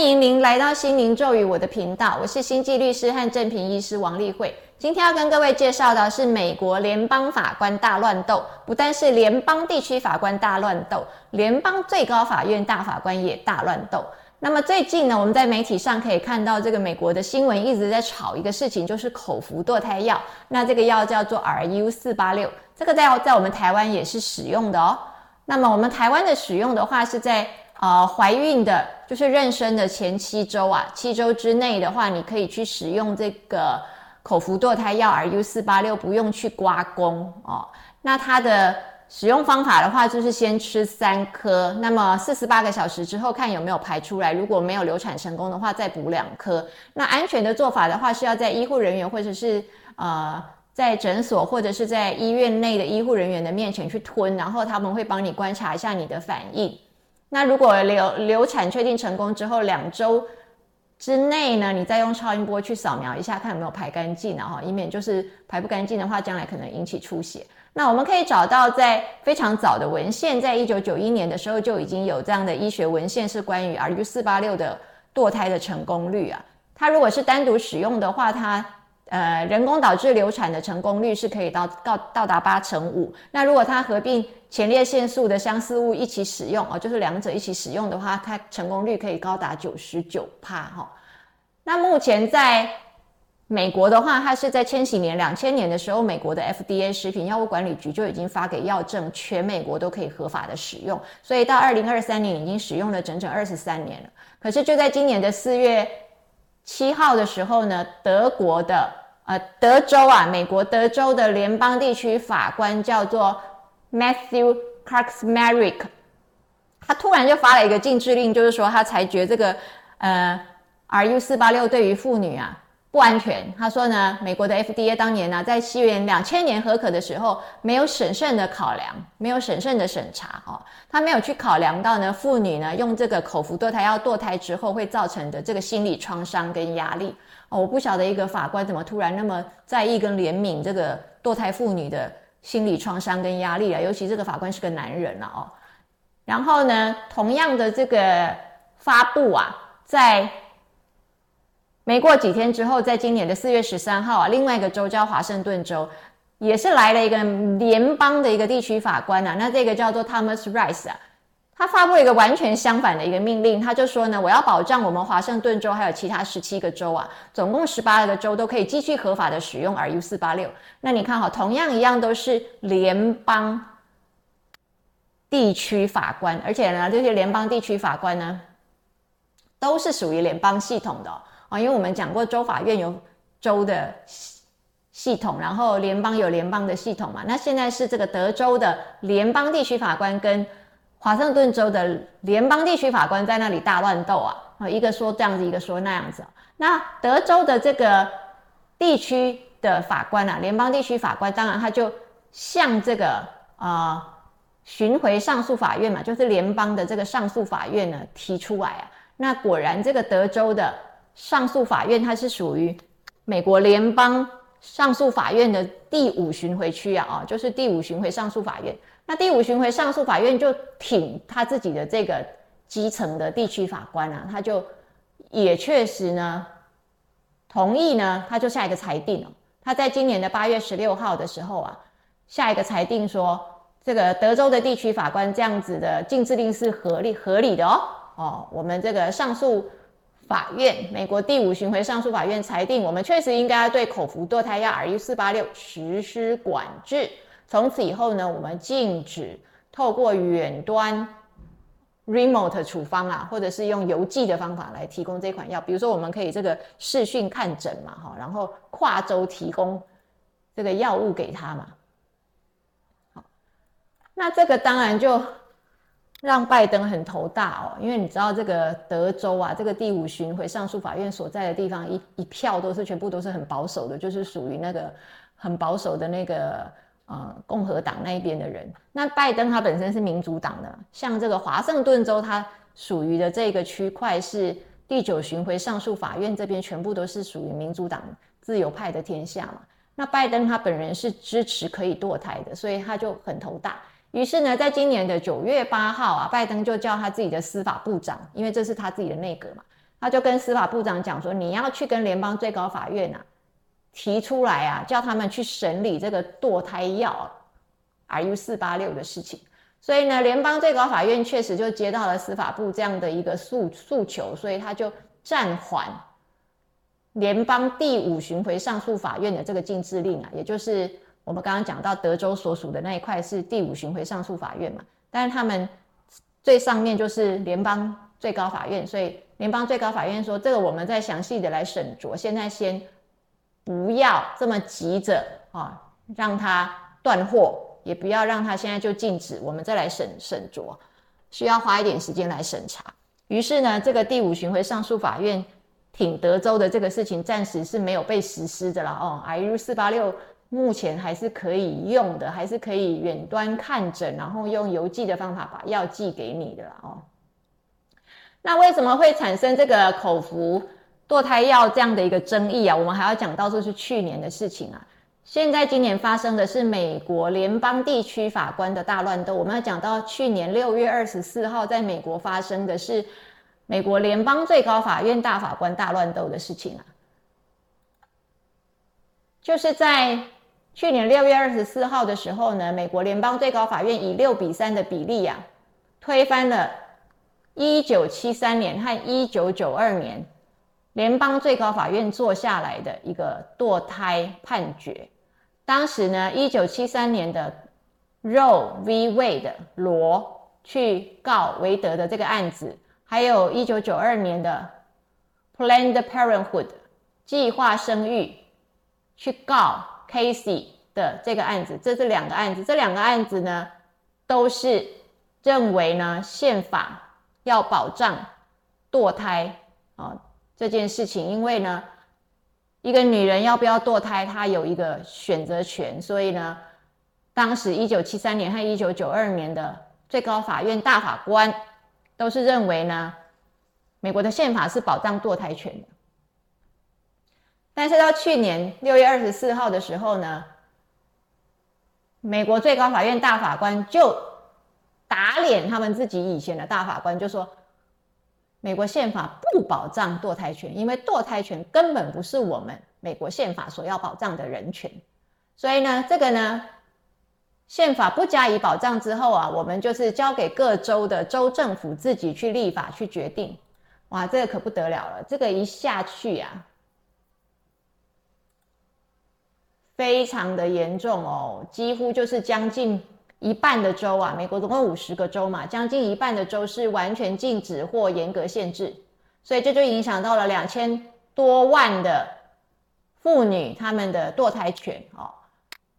欢迎您来到心灵咒语我的频道，我是星际律师和正平医师王丽慧。今天要跟各位介绍的是美国联邦法官大乱斗，不但是联邦地区法官大乱斗，联邦最高法院大法官也大乱斗。那么最近呢，我们在媒体上可以看到，这个美国的新闻一直在炒一个事情，就是口服堕胎药。那这个药叫做 RU 四八六，这个在在我们台湾也是使用的哦。那么我们台湾的使用的话，是在呃怀孕的，就是妊娠的前七周啊，七周之内的话，你可以去使用这个口服堕胎药 RU 四八六，不用去刮宫哦。那它的使用方法的话，就是先吃三颗，那么四十八个小时之后看有没有排出来，如果没有流产成功的话，再补两颗。那安全的做法的话，是要在医护人员或者是呃。在诊所或者是在医院内的医护人员的面前去吞，然后他们会帮你观察一下你的反应。那如果流流产确定成功之后，两周之内呢，你再用超音波去扫描一下，看有没有排干净了哈，以免就是排不干净的话，将来可能引起出血。那我们可以找到在非常早的文献，在一九九一年的时候就已经有这样的医学文献，是关于 RU 四八六的堕胎的成功率啊。它如果是单独使用的话，它呃，人工导致流产的成功率是可以到到到达八成五。那如果它合并前列腺素的相似物一起使用哦，就是两者一起使用的话，它成功率可以高达九十九帕哈。那目前在美国的话，它是在千禧年两千年的时候，美国的 FDA 食品药物管理局就已经发给药证，全美国都可以合法的使用。所以到二零二三年已经使用了整整二十三年了。可是就在今年的四月七号的时候呢，德国的呃，德州啊，美国德州的联邦地区法官叫做 Matthew Clarksmerick，他突然就发了一个禁制令，就是说他裁决这个呃 RU 四八六对于妇女啊。不安全。他说呢，美国的 FDA 当年呢，在西元两千年合可的时候，没有审慎的考量，没有审慎的审查哦，他没有去考量到呢，妇女呢用这个口服堕胎药堕胎之后会造成的这个心理创伤跟压力哦。我不晓得一个法官怎么突然那么在意跟怜悯这个堕胎妇女的心理创伤跟压力啊，尤其这个法官是个男人了哦。然后呢，同样的这个发布啊，在。没过几天之后，在今年的四月十三号啊，另外一个州叫华盛顿州，也是来了一个联邦的一个地区法官啊。那这个叫做 Thomas Rice 啊，他发布一个完全相反的一个命令，他就说呢，我要保障我们华盛顿州还有其他十七个州啊，总共十八个州都可以继续合法的使用 RU 四八六。那你看哈，同样一样都是联邦地区法官，而且呢，这些联邦地区法官呢，都是属于联邦系统的。啊，因为我们讲过，州法院有州的系系统，然后联邦有联邦的系统嘛。那现在是这个德州的联邦地区法官跟华盛顿州的联邦地区法官在那里大乱斗啊！啊，一个说这样子，一个说那样子。那德州的这个地区的法官啊，联邦地区法官，当然他就向这个啊巡回上诉法院嘛，就是联邦的这个上诉法院呢提出来啊。那果然这个德州的。上诉法院它是属于美国联邦上诉法院的第五巡回区啊，哦，就是第五巡回上诉法院。那第五巡回上诉法院就挺他自己的这个基层的地区法官啊，他就也确实呢同意呢，他就下一个裁定哦。他在今年的八月十六号的时候啊，下一个裁定说，这个德州的地区法官这样子的禁制令是合理合理的哦。哦，我们这个上诉。法院，美国第五巡回上诉法院裁定，我们确实应该要对口服堕胎药 RU 四八六实施管制。从此以后呢，我们禁止透过远端 remote 处方啊，或者是用邮寄的方法来提供这款药。比如说，我们可以这个视讯看诊嘛，哈，然后跨州提供这个药物给他嘛。好，那这个当然就。让拜登很头大哦，因为你知道这个德州啊，这个第五巡回上诉法院所在的地方，一一票都是全部都是很保守的，就是属于那个很保守的那个呃共和党那一边的人。那拜登他本身是民主党的，像这个华盛顿州，它属于的这个区块是第九巡回上诉法院这边全部都是属于民主党自由派的天下嘛。那拜登他本人是支持可以堕胎的，所以他就很头大。于是呢，在今年的九月八号啊，拜登就叫他自己的司法部长，因为这是他自己的内阁嘛，他就跟司法部长讲说，你要去跟联邦最高法院啊提出来啊，叫他们去审理这个堕胎药 RU 四八六的事情。所以呢，联邦最高法院确实就接到了司法部这样的一个诉诉求，所以他就暂缓联邦第五巡回上诉法院的这个禁制令啊，也就是我们刚刚讲到德州所属的那一块是第五巡回上诉法院嘛，但是他们最上面就是联邦最高法院，所以。联邦最高法院说：“这个我们再详细的来审酌，现在先不要这么急着啊，让它断货，也不要让它现在就禁止，我们再来审审酌，需要花一点时间来审查。于是呢，这个第五巡回上诉法院挺德州的这个事情暂时是没有被实施的了哦。RU 四八六目前还是可以用的，还是可以远端看诊，然后用邮寄的方法把药寄给你的哦。”那为什么会产生这个口服堕胎药这样的一个争议啊？我们还要讲到这是去年的事情啊。现在今年发生的是美国联邦地区法官的大乱斗。我们要讲到去年六月二十四号在美国发生的是美国联邦最高法院大法官大乱斗的事情啊。就是在去年六月二十四号的时候呢，美国联邦最高法院以六比三的比例呀，推翻了。一九七三年和一九九二年，联邦最高法院做下来的一个堕胎判决。当时呢，一九七三年的 Roe v. Wade 罗去告韦德的这个案子，还有一九九二年的 Planned Parenthood 计划生育去告 Casey 的这个案子，这是两个案子。这两个案子呢，都是认为呢宪法。要保障堕胎啊这件事情，因为呢，一个女人要不要堕胎，她有一个选择权。所以呢，当时一九七三年和一九九二年的最高法院大法官都是认为呢，美国的宪法是保障堕胎权的。但是到去年六月二十四号的时候呢，美国最高法院大法官就。打脸他们自己以前的大法官就说，美国宪法不保障堕胎权，因为堕胎权根本不是我们美国宪法所要保障的人权。所以呢，这个呢，宪法不加以保障之后啊，我们就是交给各州的州政府自己去立法去决定。哇，这个可不得了了，这个一下去啊，非常的严重哦，几乎就是将近。一半的州啊，美国总共五十个州嘛，将近一半的州是完全禁止或严格限制，所以这就影响到了两千多万的妇女他们的堕胎权哦。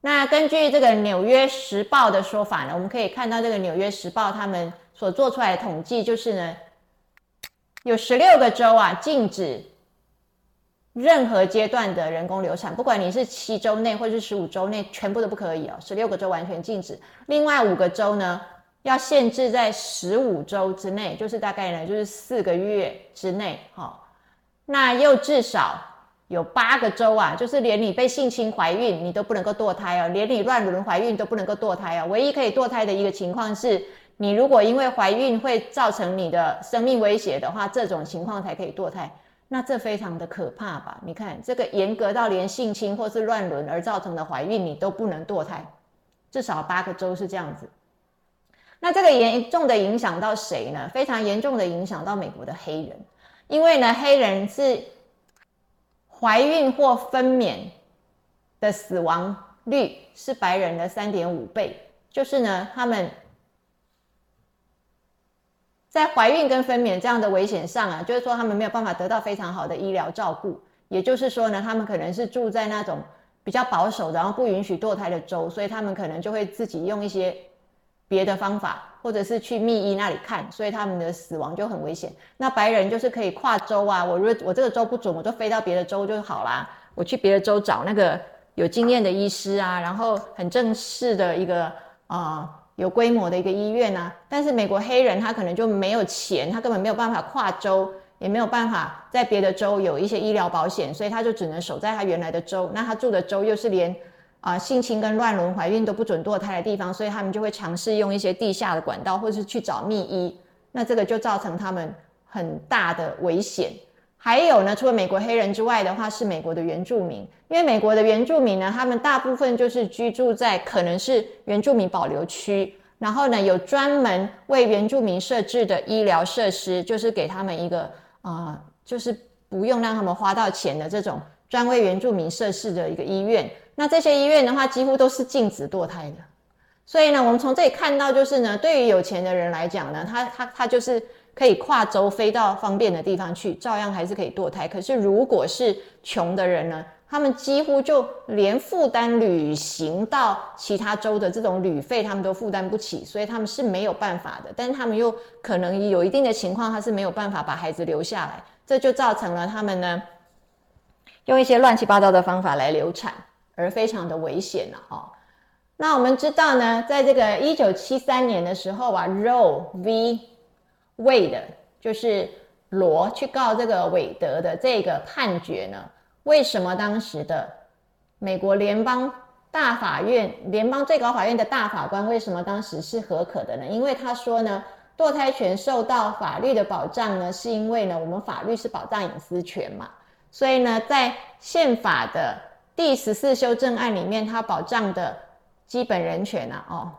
那根据这个《纽约时报》的说法呢，我们可以看到这个《纽约时报》他们所做出来的统计就是呢，有十六个州啊禁止。任何阶段的人工流产，不管你是七周内或是十五周内，全部都不可以哦。十六个州完全禁止，另外五个州呢，要限制在十五周之内，就是大概呢，就是四个月之内。哈，那又至少有八个州啊，就是连你被性侵怀孕，你都不能够堕胎哦，连你乱伦怀孕都不能够堕胎哦。唯一可以堕胎的一个情况是，你如果因为怀孕会造成你的生命威胁的话，这种情况才可以堕胎。那这非常的可怕吧？你看这个严格到连性侵或是乱伦而造成的怀孕，你都不能堕胎，至少八个州是这样子。那这个严重的影响到谁呢？非常严重的影响到美国的黑人，因为呢，黑人是怀孕或分娩的死亡率是白人的三点五倍，就是呢，他们。在怀孕跟分娩这样的危险上啊，就是说他们没有办法得到非常好的医疗照顾，也就是说呢，他们可能是住在那种比较保守，然后不允许堕胎的州，所以他们可能就会自己用一些别的方法，或者是去密医那里看，所以他们的死亡就很危险。那白人就是可以跨州啊，我如果我这个州不准，我就飞到别的州就好啦，我去别的州找那个有经验的医师啊，然后很正式的一个啊。有规模的一个医院啊，但是美国黑人他可能就没有钱，他根本没有办法跨州，也没有办法在别的州有一些医疗保险，所以他就只能守在他原来的州。那他住的州又是连啊性侵跟乱伦怀孕都不准堕胎的地方，所以他们就会尝试用一些地下的管道，或是去找秘医。那这个就造成他们很大的危险。还有呢，除了美国黑人之外的话，是美国的原住民。因为美国的原住民呢，他们大部分就是居住在可能是原住民保留区，然后呢，有专门为原住民设置的医疗设施，就是给他们一个啊，就是不用让他们花到钱的这种专为原住民设置的一个医院。那这些医院的话，几乎都是禁止堕胎的。所以呢，我们从这里看到，就是呢，对于有钱的人来讲呢，他他他就是可以跨州飞到方便的地方去，照样还是可以堕胎。可是如果是穷的人呢，他们几乎就连负担旅行到其他州的这种旅费，他们都负担不起，所以他们是没有办法的。但是他们又可能有一定的情况，他是没有办法把孩子留下来，这就造成了他们呢，用一些乱七八糟的方法来流产。而非常的危险了哈。那我们知道呢，在这个一九七三年的时候啊，Roe v. Wade 就是罗去告这个韦德的这个判决呢，为什么当时的美国联邦大法院、联邦最高法院的大法官为什么当时是合可的呢？因为他说呢，堕胎权受到法律的保障呢，是因为呢，我们法律是保障隐私权嘛，所以呢，在宪法的第十四修正案里面，它保障的基本人权啊，哦，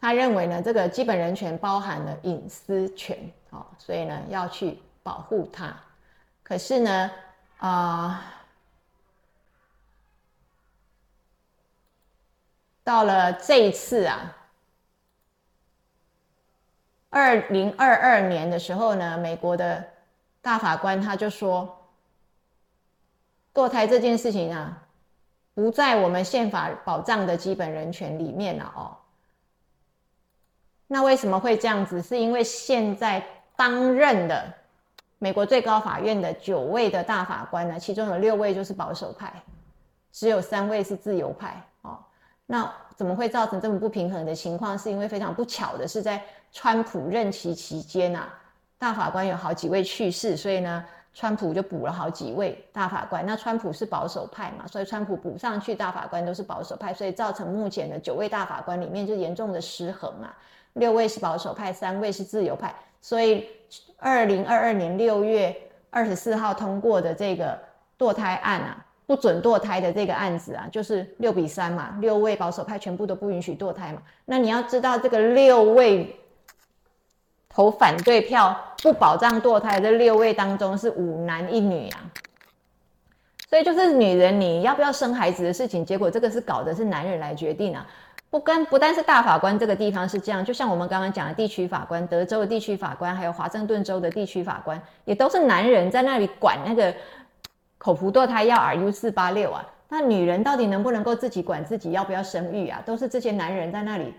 他认为呢，这个基本人权包含了隐私权，哦，所以呢要去保护它。可是呢，啊，到了这一次啊，二零二二年的时候呢，美国的大法官他就说。堕胎这件事情啊，不在我们宪法保障的基本人权里面了哦。那为什么会这样子？是因为现在当任的美国最高法院的九位的大法官呢，其中有六位就是保守派，只有三位是自由派哦。那怎么会造成这么不平衡的情况？是因为非常不巧的是，在川普任期期间呐，大法官有好几位去世，所以呢。川普就补了好几位大法官，那川普是保守派嘛，所以川普补上去大法官都是保守派，所以造成目前的九位大法官里面就严重的失衡啊，六位是保守派，三位是自由派，所以二零二二年六月二十四号通过的这个堕胎案啊，不准堕胎的这个案子啊，就是六比三嘛，六位保守派全部都不允许堕胎嘛，那你要知道这个六位。投反对票不保障堕胎这六位当中是五男一女啊，所以就是女人你要不要生孩子的事情，结果这个是搞的是男人来决定啊。不跟不但是大法官这个地方是这样，就像我们刚刚讲的地区法官，德州的地区法官，还有华盛顿州的地区法官，也都是男人在那里管那个口服堕胎药 RU 四八六啊。那女人到底能不能够自己管自己要不要生育啊？都是这些男人在那里。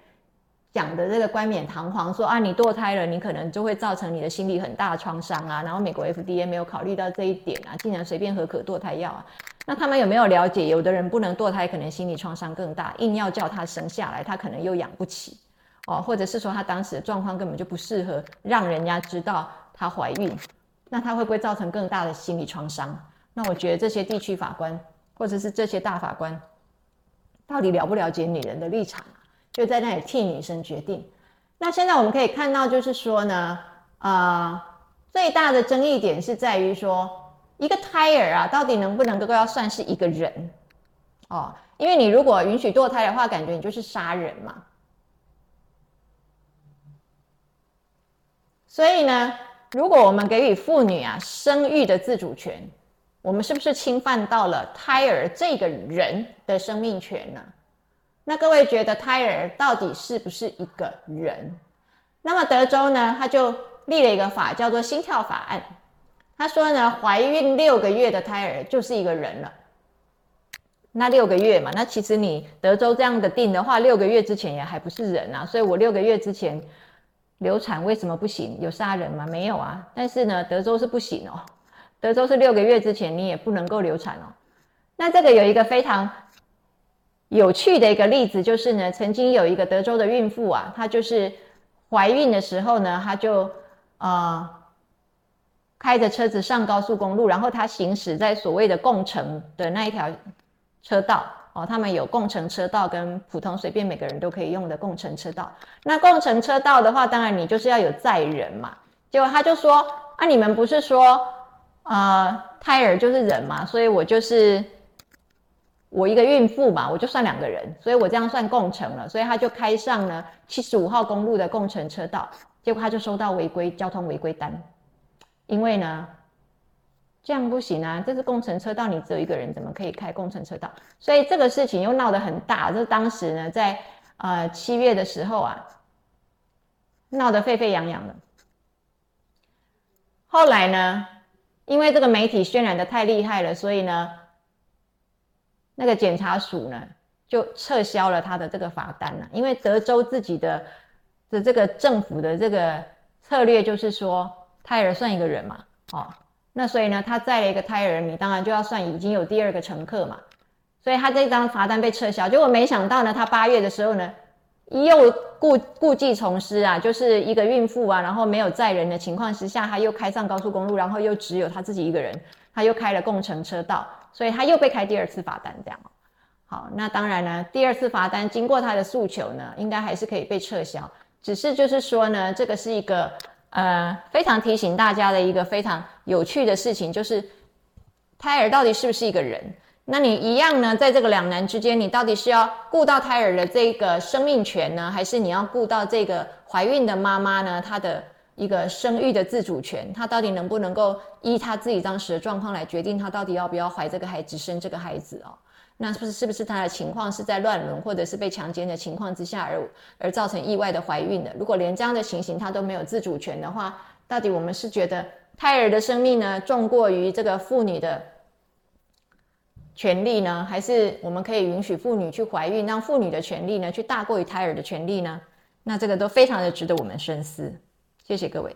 讲的这个冠冕堂皇说啊，你堕胎了，你可能就会造成你的心理很大的创伤啊。然后美国 FDA 没有考虑到这一点啊，竟然随便核可堕胎药啊。那他们有没有了解，有的人不能堕胎，可能心理创伤更大，硬要叫他生下来，他可能又养不起哦，或者是说他当时的状况根本就不适合让人家知道她怀孕，那他会不会造成更大的心理创伤？那我觉得这些地区法官或者是这些大法官，到底了不了解女人的立场？就在那里替女生决定。那现在我们可以看到，就是说呢，呃，最大的争议点是在于说，一个胎儿啊，到底能不能够要算是一个人？哦，因为你如果允许堕胎的话，感觉你就是杀人嘛。所以呢，如果我们给予妇女啊生育的自主权，我们是不是侵犯到了胎儿这个人的生命权呢？那各位觉得胎儿到底是不是一个人？那么德州呢，他就立了一个法，叫做心跳法案。他说呢，怀孕六个月的胎儿就是一个人了。那六个月嘛，那其实你德州这样的定的话，六个月之前也还不是人啊。所以我六个月之前流产为什么不行？有杀人吗？没有啊。但是呢，德州是不行哦。德州是六个月之前你也不能够流产哦。那这个有一个非常。有趣的一个例子就是呢，曾经有一个德州的孕妇啊，她就是怀孕的时候呢，她就啊开着车子上高速公路，然后她行驶在所谓的共乘的那一条车道哦，他们有共乘车道跟普通随便每个人都可以用的共乘车道。那共乘车道的话，当然你就是要有载人嘛。结果他就说：“啊，你们不是说，呃，胎儿就是人嘛，所以我就是我一个孕妇嘛，我就算两个人，所以我这样算共乘了。所以他就开上了七十五号公路的共乘车道，结果他就收到违规交通违规单，因为呢，这样不行啊，这是共乘车道，你只有一个人，怎么可以开共乘车道？所以这个事情又闹得很大。这当时呢，在呃七月的时候啊，闹得沸沸扬扬的。”后来呢，因为这个媒体渲染的太厉害了，所以呢，那个检查署呢就撤销了他的这个罚单了。因为德州自己的的这个政府的这个策略就是说，胎儿算一个人嘛，哦，那所以呢，他载了一个胎儿，你当然就要算已经有第二个乘客嘛，所以他这张罚单被撤销。结果没想到呢，他八月的时候呢。又故故技重施啊，就是一个孕妇啊，然后没有载人的情况之下，他又开上高速公路，然后又只有他自己一个人，他又开了共乘车道，所以他又被开第二次罚单，这样。好，那当然呢，第二次罚单经过他的诉求呢，应该还是可以被撤销，只是就是说呢，这个是一个呃非常提醒大家的一个非常有趣的事情，就是胎儿到底是不是一个人？那你一样呢，在这个两难之间，你到底是要顾到胎儿的这个生命权呢，还是你要顾到这个怀孕的妈妈呢？她的一个生育的自主权，她到底能不能够依她自己当时的状况来决定，她到底要不要怀这个孩子、生这个孩子哦？那是不是是不是她的情况是在乱伦或者是被强奸的情况之下而而造成意外的怀孕的？如果连这样的情形她都没有自主权的话，到底我们是觉得胎儿的生命呢重过于这个妇女的？权利呢？还是我们可以允许妇女去怀孕，让妇女的权利呢去大过于胎儿的权利呢？那这个都非常的值得我们深思。谢谢各位。